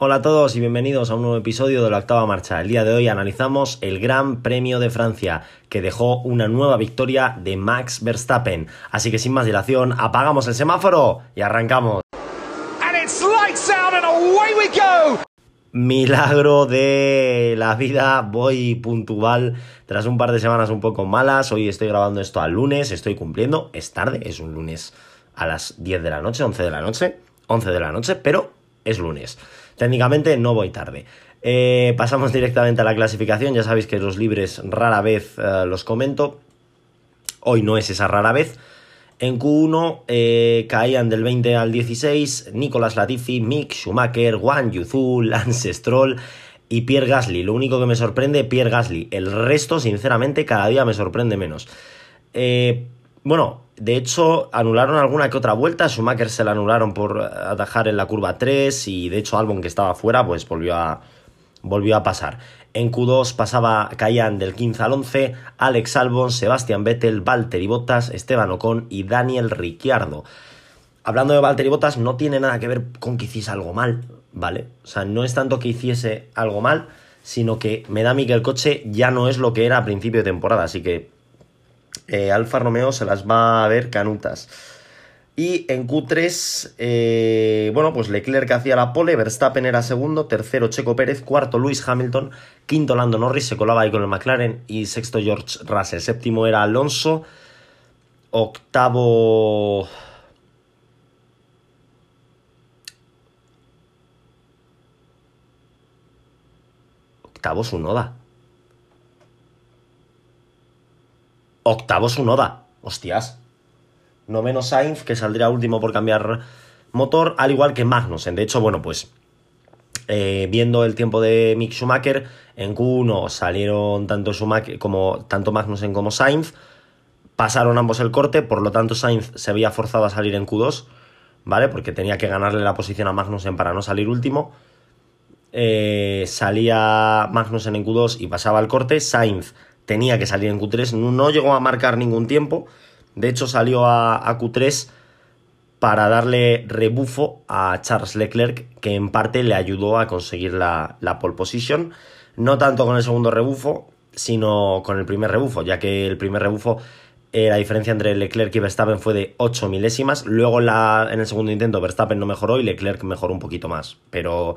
Hola a todos y bienvenidos a un nuevo episodio de la octava marcha. El día de hoy analizamos el Gran Premio de Francia, que dejó una nueva victoria de Max Verstappen. Así que sin más dilación, apagamos el semáforo y arrancamos. Milagro de la vida, voy puntual tras un par de semanas un poco malas. Hoy estoy grabando esto al lunes, estoy cumpliendo, es tarde, es un lunes a las 10 de la noche, 11 de la noche, 11 de la noche, pero es lunes. Técnicamente no voy tarde. Eh, pasamos directamente a la clasificación. Ya sabéis que los libres rara vez eh, los comento. Hoy no es esa rara vez. En Q1 eh, caían del 20 al 16 Nicolas Latifi, Mick Schumacher, Juan Yuzu, Lance Stroll y Pierre Gasly. Lo único que me sorprende, Pierre Gasly. El resto, sinceramente, cada día me sorprende menos. Bueno, de hecho, anularon alguna que otra vuelta. Schumacher se la anularon por atajar en la curva 3 y de hecho Albon que estaba fuera pues volvió a, volvió a pasar. En Q2 pasaba, caían del 15 al 11 Alex Albon, Sebastián Vettel, Valtteri Bottas, Esteban Ocon y Daniel Ricciardo. Hablando de Valtteri Bottas, no tiene nada que ver con que hiciese algo mal, ¿vale? O sea, no es tanto que hiciese algo mal, sino que me da a mí que el coche ya no es lo que era a principio de temporada, así que eh, Alfa Romeo se las va a ver canutas. Y en Q3, eh, bueno, pues Leclerc hacía la pole, Verstappen era segundo, tercero Checo Pérez, cuarto Luis Hamilton, quinto Lando Norris, se colaba ahí con el McLaren, y sexto George Russell, séptimo era Alonso, octavo... Octavo Sunoda. Octavo Sunoda. Hostias. Noveno Sainz, que saldría último por cambiar motor, al igual que Magnussen. De hecho, bueno, pues eh, viendo el tiempo de Mick Schumacher, en Q1 salieron tanto, Schumacher como, tanto Magnussen como Sainz, pasaron ambos el corte, por lo tanto Sainz se había forzado a salir en Q2, ¿vale? Porque tenía que ganarle la posición a Magnussen para no salir último. Eh, salía Magnussen en Q2 y pasaba el corte, Sainz tenía que salir en Q3, no, llegó a marcar ningún tiempo, de hecho salió a, Q3 para darle rebufo a Charles Leclerc, que en parte le ayudó a conseguir la, pole position, no tanto con el segundo rebufo, sino con el primer rebufo, ya que el primer rebufo, eh, la diferencia entre Leclerc y Verstappen fue de 8 milésimas, luego en el segundo intento Verstappen no mejoró y Leclerc mejoró un poquito más, pero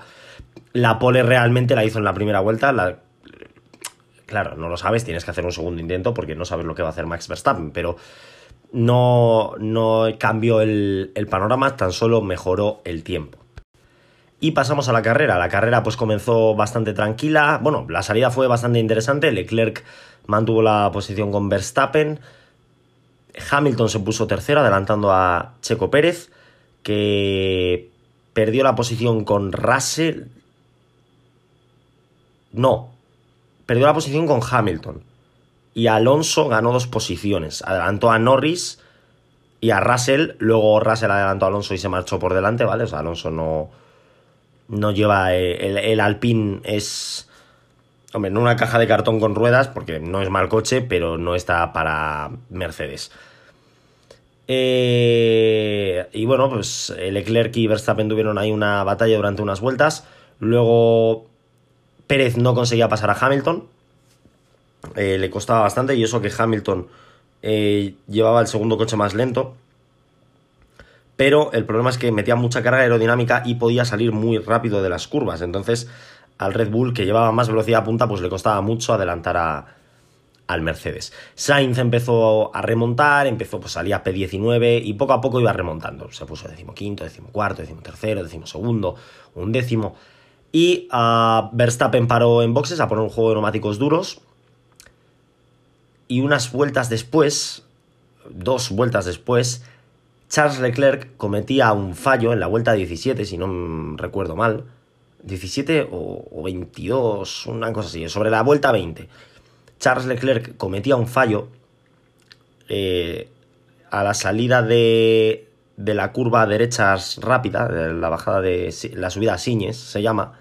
la pole realmente la hizo en la primera vuelta, Claro, no lo sabes, tienes que hacer un segundo intento porque no sabes lo que va a hacer Max Verstappen, pero no, no cambió el, panorama, tan solo mejoró el tiempo. Y pasamos a la carrera. La carrera pues comenzó bastante tranquila. Bueno, la salida fue bastante interesante. Leclerc mantuvo la posición con Verstappen. Hamilton se puso tercero, adelantando a Checo Pérez, que perdió la posición con Russell. No, perdió la posición con Hamilton. Y Alonso ganó dos posiciones. Adelantó a Norris y a Russell. Luego Russell adelantó a Alonso y se marchó por delante, ¿vale? O sea, Alonso no, no lleva. Eh, el, el Alpine es. Hombre, no una caja de cartón con ruedas, porque no es mal coche, pero no está para Mercedes. Eh, y bueno, pues Leclerc y Verstappen tuvieron ahí una batalla durante unas vueltas. Luego Pérez no conseguía pasar a Hamilton. Eh, le costaba bastante y eso que Hamilton eh, llevaba el segundo coche más lento. Pero el problema es que metía mucha carga aerodinámica y podía salir muy rápido de las curvas. Entonces al Red Bull, que llevaba más velocidad a punta, pues le costaba mucho adelantar a, al Mercedes. Sainz empezó a remontar, empezó, pues salía P19 y poco a poco iba remontando. Se puso decimoquinto, decimocuarto, decimotercero, decimosegundo, un décimo. Y uh, Verstappen paró en boxes a poner un juego de neumáticos duros. Y unas vueltas después, dos vueltas después, Charles Leclerc cometía un fallo en la vuelta 17, si no recuerdo mal. 17 o, 22, una cosa así, sobre la vuelta 20. Charles Leclerc cometía un fallo eh, a la salida de, de la curva derecha rápida, de la bajada de la subida a Siñes, se llama.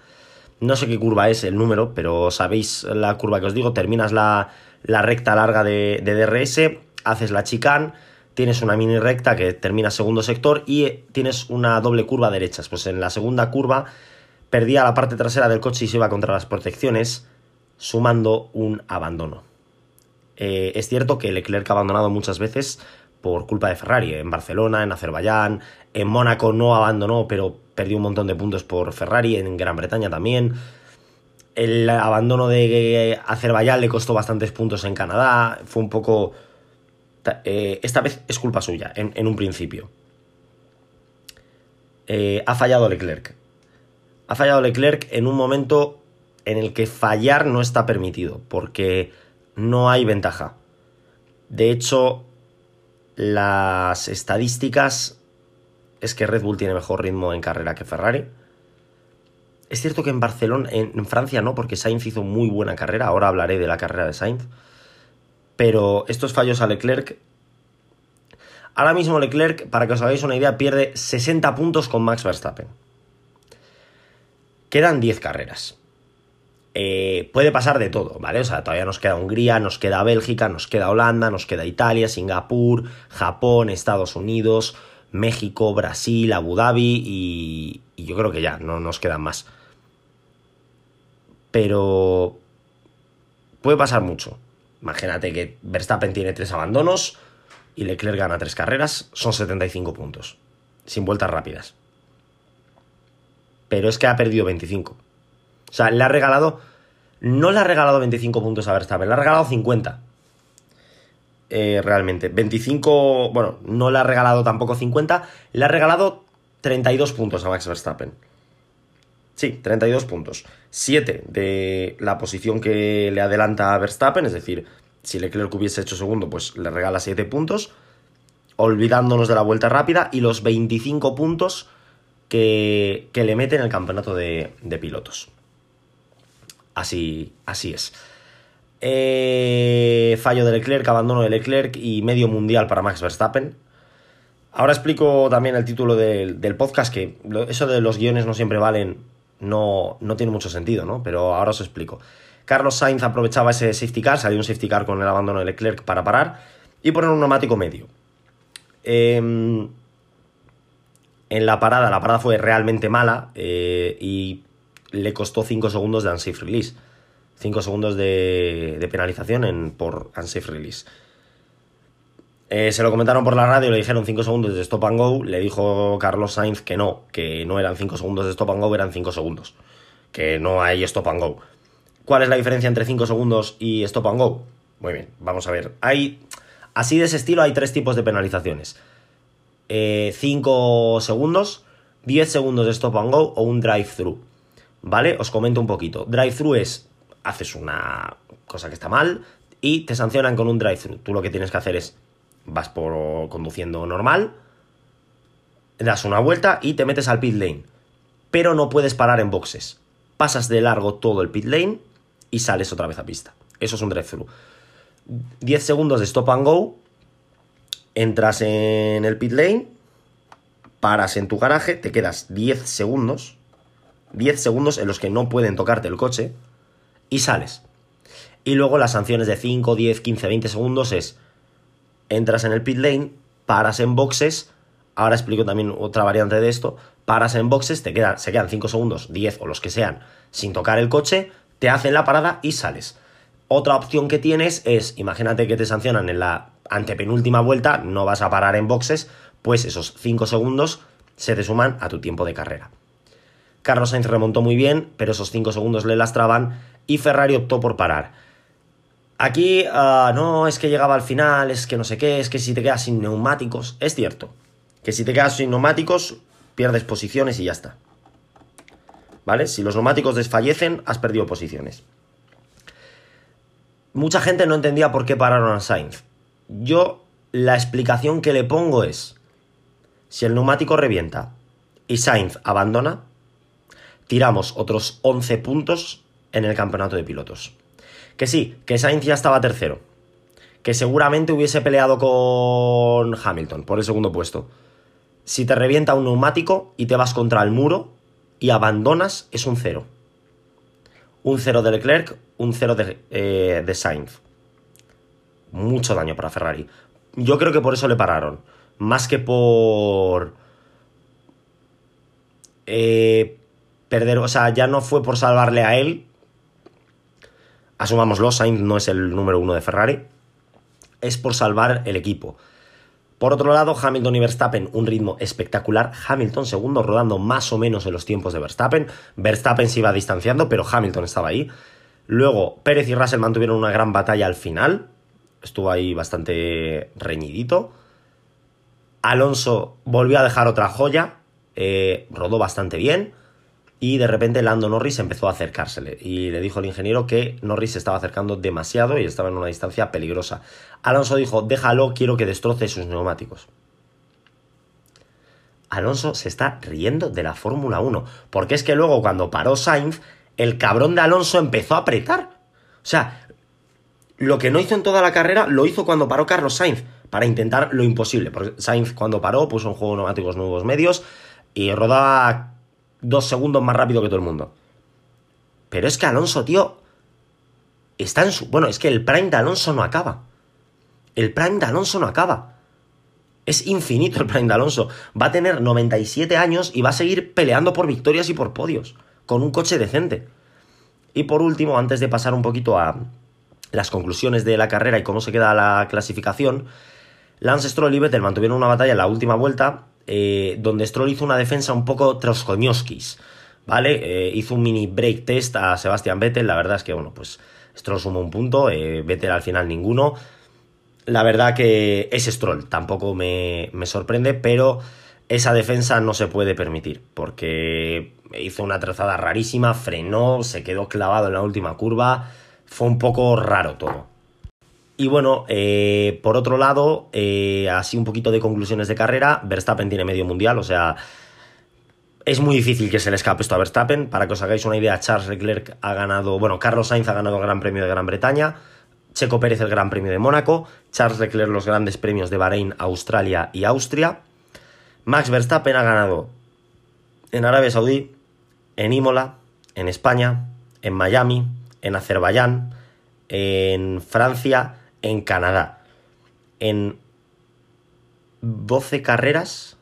No sé qué curva es el número, pero sabéis la curva que os digo. Terminas la, recta larga de, DRS, haces la chicane, tienes una mini recta que termina segundo sector y tienes una doble curva derechas. Pues en la segunda curva perdía la parte trasera del coche y se iba contra las protecciones, sumando un abandono. Eh, es cierto que Leclerc ha abandonado muchas veces por culpa de Ferrari, en Barcelona, en Azerbaiyán, en Mónaco no abandonó, pero perdió un montón de puntos por Ferrari, en Gran Bretaña también. El abandono de Azerbaiyán le costó bastantes puntos en Canadá, fue un poco... Eh, esta vez es culpa suya, en, un principio. Eh, ha fallado Leclerc. Ha fallado Leclerc en un momento en el que fallar no está permitido, porque no hay ventaja. De hecho, las estadísticas es que Red Bull tiene mejor ritmo en carrera que Ferrari. Es cierto que en Barcelona, en, Francia no, porque Sainz hizo muy buena carrera, ahora hablaré de la carrera de Sainz. Pero estos fallos a Leclerc... Ahora mismo Leclerc, para que os hagáis una idea, pierde 60 puntos con Max Verstappen. Quedan 10 carreras. Eh, puede pasar de todo, ¿vale? O sea, todavía nos queda Hungría, nos queda Bélgica, nos queda Holanda, nos queda Italia, Singapur, Japón, Estados Unidos, México, Brasil, Abu Dhabi y, y yo creo que ya, no nos quedan más. Pero puede pasar mucho. Imagínate que Verstappen tiene tres abandonos y Leclerc gana tres carreras, son 75 puntos, sin vueltas rápidas. Pero es que ha perdido 25. O sea, le ha regalado. No le ha regalado 25 puntos a Verstappen, le ha regalado 50. Eh, realmente. 25. Bueno, no le ha regalado tampoco 50. Le ha regalado 32 puntos a Max Verstappen. Sí, 32 puntos. 7 de la posición que le adelanta a Verstappen, es decir, si Leclerc hubiese hecho segundo, pues le regala 7 puntos, olvidándonos de la vuelta rápida, y los 25 puntos que, que le mete en el campeonato de pilotos. Así, así es. Eh, fallo de Leclerc, abandono de Leclerc y medio mundial para Max Verstappen. Ahora explico también el título del, podcast, que eso de los guiones no siempre valen, no, no tiene mucho sentido, ¿no? Pero ahora os explico. Carlos Sainz aprovechaba ese safety car, salió un safety car con el abandono de Leclerc para parar y poner un neumático medio. Em, en la parada, la parada fue realmente mala eh, y le costó 5 segundos de unsafe release. 5 segundos de, penalización en, por unsafe release. Eh, se lo comentaron por la radio, le dijeron 5 segundos de stop and go. Le dijo Carlos Sainz que no, que no eran 5 segundos de stop and go, eran 5 segundos. Que no hay stop and go. ¿Cuál es la diferencia entre 5 segundos y stop and go? Muy bien, vamos a ver. Hay, así de ese estilo hay tres tipos de penalizaciones. 5 eh, segundos, 10 segundos de stop and go o un drive-thru. ¿Vale? Os comento un poquito. Drive-thru es, haces una cosa que está mal y te sancionan con un drive-thru. Tú lo que tienes que hacer es, vas por conduciendo normal, das una vuelta y te metes al pit lane. Pero no puedes parar en boxes. Pasas de largo todo el pit lane y sales otra vez a pista. Eso es un drive-thru. 10 segundos de stop and go, entras en el pit lane, paras en tu garaje, te quedas 10 segundos 10 segundos en los que no pueden tocarte el coche y sales. Y luego las sanciones de 5, 10, 15, 20 segundos es entras en el pit lane, paras en boxes, ahora explico también otra variante de esto, paras en boxes, te quedan, se quedan 5 segundos, 10 o los que sean, sin tocar el coche, te hacen la parada y sales. Otra opción que tienes es, imagínate que te sancionan en la antepenúltima vuelta, no vas a parar en boxes, pues esos 5 segundos se te suman a tu tiempo de carrera. Carlos Sainz remontó muy bien, pero esos 5 segundos le lastraban y Ferrari optó por parar. Aquí ah, no es que llegaba al final, es que no sé qué, es que si te quedas sin neumáticos, es cierto, que si te quedas sin neumáticos pierdes posiciones y ya está. ¿Vale? Si los neumáticos desfallecen, has perdido posiciones. Mucha gente no entendía por qué pararon a Sainz. Yo la explicación que le pongo es, si el neumático revienta y Sainz abandona, tiramos otros 11 puntos en el campeonato de pilotos. Que sí, que Sainz ya estaba tercero. Que seguramente hubiese peleado con Hamilton por el segundo puesto. Si te revienta un neumático y te vas contra el muro y abandonas, es un cero. Un cero de Leclerc, un cero de, eh, de Sainz. Mucho daño para Ferrari. Yo creo que por eso le pararon. Más que por... Eh, perder, o sea, ya no fue por salvarle a él. Asumámoslo, Sainz no es el número uno de Ferrari. Es por salvar el equipo. Por otro lado, Hamilton y Verstappen, un ritmo espectacular. Hamilton segundo, rodando más o menos en los tiempos de Verstappen. Verstappen se iba distanciando, pero Hamilton estaba ahí. Luego, Pérez y Russell mantuvieron una gran batalla al final. Estuvo ahí bastante reñidito. Alonso volvió a dejar otra joya. Eh, rodó bastante bien. Y de repente Lando Norris empezó a acercársele. Y le dijo al ingeniero que Norris se estaba acercando demasiado y estaba en una distancia peligrosa. Alonso dijo, déjalo, quiero que destroce sus neumáticos. Alonso se está riendo de la Fórmula 1. Porque es que luego cuando paró Sainz, el cabrón de Alonso empezó a apretar. O sea, lo que no hizo en toda la carrera lo hizo cuando paró Carlos Sainz. Para intentar lo imposible. Porque Sainz cuando paró puso en juego neumáticos nuevos medios y rodaba dos segundos más rápido que todo el mundo. Pero es que Alonso, tío, está en su... Bueno, es que el prime de Alonso no acaba. El Prime de Alonso no acaba. Es infinito el Prime de Alonso. Va a tener 97 años y va a seguir peleando por victorias y por podios, con un coche decente. Y por último, antes de pasar un poquito a las conclusiones de la carrera y cómo se queda la clasificación, Lance Stroll y Vettel mantuvieron una batalla en la última vuelta, eh, donde Stroll hizo una defensa un poco troskoñoskis, ¿vale? Eh, hizo un mini break test a Sebastian Vettel, la verdad es que, bueno, pues Stroll sumó un punto, eh, Vettel al final ninguno, la verdad que es Stroll, tampoco me, me, sorprende, pero esa defensa no se puede permitir, porque hizo una trazada rarísima, frenó, se quedó clavado en la última curva, fue un poco raro todo. Y bueno, eh, por otro lado, eh, así un poquito de conclusiones de carrera, Verstappen tiene medio mundial, o sea, es muy difícil que se le escape esto a Verstappen. Para que os hagáis una idea, Charles Leclerc ha ganado, bueno, Carlos Sainz ha ganado el Gran Premio de Gran Bretaña, Checo Pérez el Gran Premio de Mónaco, Charles Leclerc los grandes premios de Bahrein, Australia y Austria. Max Verstappen ha ganado en Arabia Saudí, en Imola, en España, en Miami, en Azerbaiyán, en Francia, en Canadá. En 12 carreras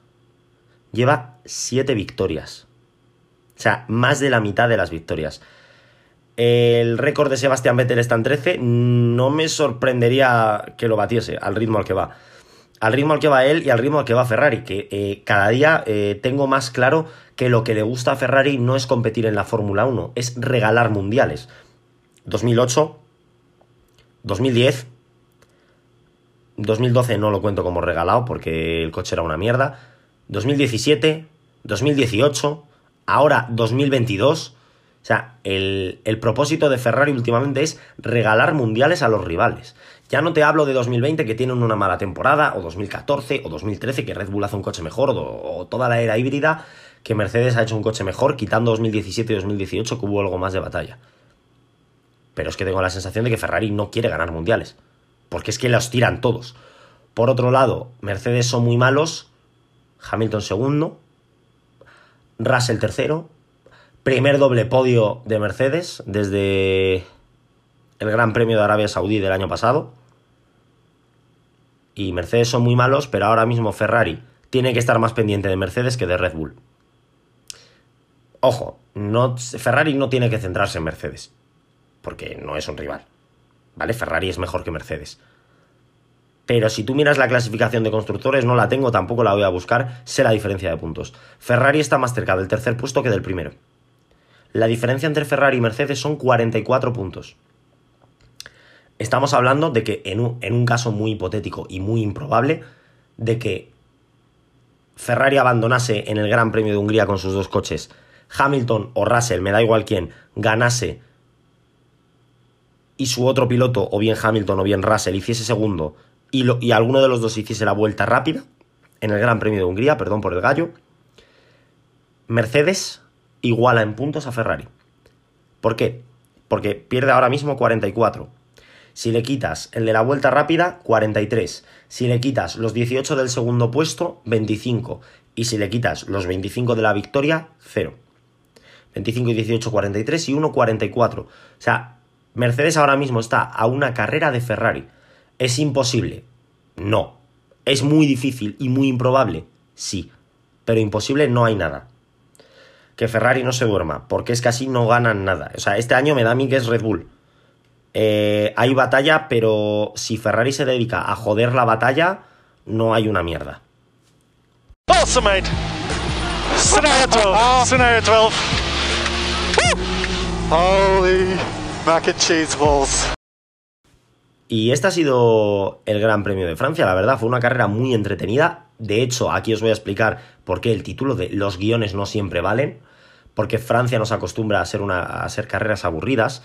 lleva 7 victorias. O sea, más de la mitad de las victorias. El récord de Sebastián Vettel está en 13. No me sorprendería que lo batiese al ritmo al que va. Al ritmo al que va él y al ritmo al que va Ferrari. Que eh, cada día eh, tengo más claro que lo que le gusta a Ferrari no es competir en la Fórmula 1, es regalar mundiales. 2008, 2010, 2012 no lo cuento como regalado porque el coche era una mierda. 2017, 2018, ahora 2022 o sea, el, propósito de Ferrari últimamente es regalar mundiales a los rivales. Ya no te hablo de 2020 que tienen una mala temporada, o 2014, o 2013 que Red Bull hace un coche mejor, o, toda la era híbrida que Mercedes ha hecho un coche mejor, quitando 2017 y 2018 que hubo algo más de batalla. Pero es que tengo la sensación de que Ferrari no quiere ganar mundiales, porque es que los tiran todos. Por otro lado, Mercedes son muy malos, Hamilton segundo, Russell tercero, Primer doble podio de Mercedes desde el Gran Premio de Arabia Saudí del año pasado. Y Mercedes son muy malos, pero ahora mismo Ferrari tiene que estar más pendiente de Mercedes que de Red Bull. Ojo, no, Ferrari no tiene que centrarse en Mercedes, porque no es un rival. ¿Vale? Ferrari es mejor que Mercedes. Pero si tú miras la clasificación de constructores, no la tengo, tampoco la voy a buscar, sé la diferencia de puntos. Ferrari está más cerca del tercer puesto que del primero. La diferencia entre Ferrari y Mercedes son 44 puntos. Estamos hablando de que en un, caso muy hipotético y muy improbable, de que Ferrari abandonase en el Gran Premio de Hungría con sus dos coches, Hamilton o Russell, me da igual quién, ganase y su otro piloto, o bien Hamilton o bien Russell, hiciese segundo y, y alguno de los dos hiciese la vuelta rápida en el Gran Premio de Hungría, perdón por el gallo, Mercedes iguala en puntos a Ferrari. ¿Por qué? Porque pierde ahora mismo 44. Si le quitas el de la vuelta rápida, 43. Si le quitas los 18 del segundo puesto, 25. Y si le quitas los 25 de la victoria, 0. 25 y 18, 43 y 1, 44. O sea, Mercedes ahora mismo está a una carrera de Ferrari. ¿Es imposible? No. ¿Es muy difícil y muy improbable? Sí. Pero imposible no hay nada. que Ferrari no se duerma, porque es que así no ganan nada. O sea, este año me da a mí que es Red Bull. Eh, hay batalla, pero si Ferrari se dedica a joder la batalla, no hay una mierda. Awesome, mate. Scenario 12. Scenario 12. Holy Y este ha sido el Gran Premio de Francia, la verdad, fue una carrera muy entretenida. De hecho, aquí os voy a explicar por qué el título de Los guiones no siempre valen, porque Francia nos acostumbra a ser, una, a ser carreras aburridas,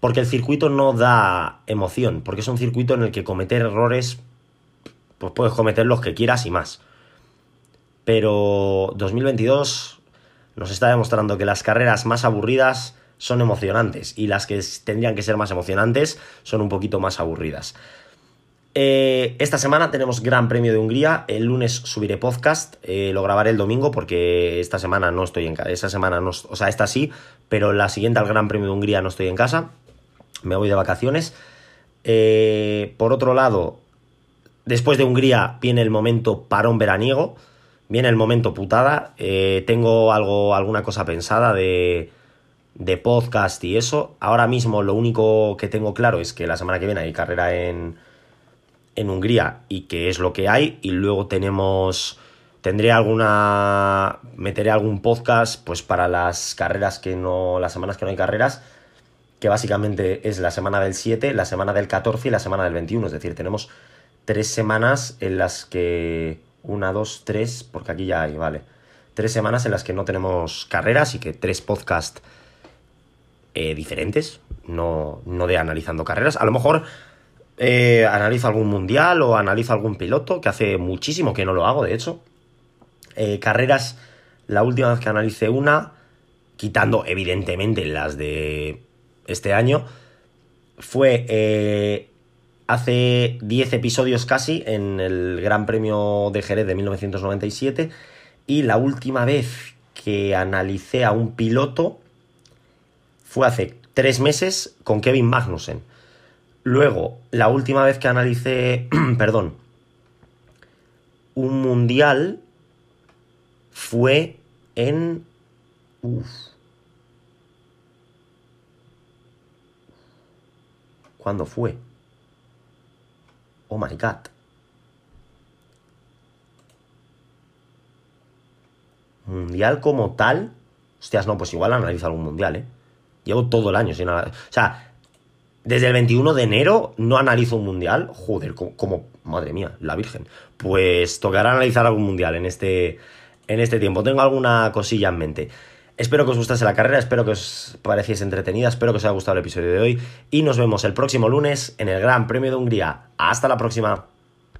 porque el circuito no da emoción, porque es un circuito en el que cometer errores, pues puedes cometer los que quieras y más. Pero 2022 nos está demostrando que las carreras más aburridas son emocionantes y las que tendrían que ser más emocionantes son un poquito más aburridas. Eh, esta semana tenemos Gran Premio de Hungría. El lunes subiré podcast. Eh, lo grabaré el domingo porque esta semana no estoy en casa. Esta semana no, o sea, esta sí, pero la siguiente al Gran Premio de Hungría no estoy en casa. Me voy de vacaciones. Eh, por otro lado, después de Hungría viene el momento parón veraniego. Viene el momento putada. tengo algo, alguna cosa pensada de de podcast y eso. Ahora mismo lo único que tengo claro es que la semana que viene hay carrera en, en Hungría y que es lo que hay. Y luego tenemos. Tendré alguna. Meteré algún podcast pues para las carreras que no. Las semanas que no hay carreras. Que básicamente es la semana del 7, la semana del 14 y la semana del 21. Es decir, tenemos tres semanas en las que. Una, dos, tres. Porque aquí ya hay, vale. Tres semanas en las que no tenemos carreras y que tres podcasts eh, diferentes, no, no de analizando carreras. A lo mejor eh, analizo algún mundial o analizo algún piloto, que hace muchísimo que no lo hago, de hecho. Eh, carreras, la última vez que analicé una, quitando evidentemente las de este año, fue hace 10 episodios casi en el Gran Premio de Jerez de 1997 y la última vez que analicé a un piloto fue hace tres meses con Kevin Magnussen. Luego, la última vez que analicé, perdón, un mundial fue en... Uf. ¿Cuándo fue? Oh my god. Mundial como tal. Hostias, no, pues igual analizo algún mundial, ¿eh? Llevo todo el año sin O sea, desde el 21 de enero no analizo un mundial. Joder, como, madre mía, la Virgen. Pues tocará analizar algún mundial en este, en este tiempo. Tengo alguna cosilla en mente. Espero que os gustase la carrera, espero que os pareciese entretenida, espero que os haya gustado el episodio de hoy y nos vemos el próximo lunes en el Gran Premio de Hungría. Hasta la próxima.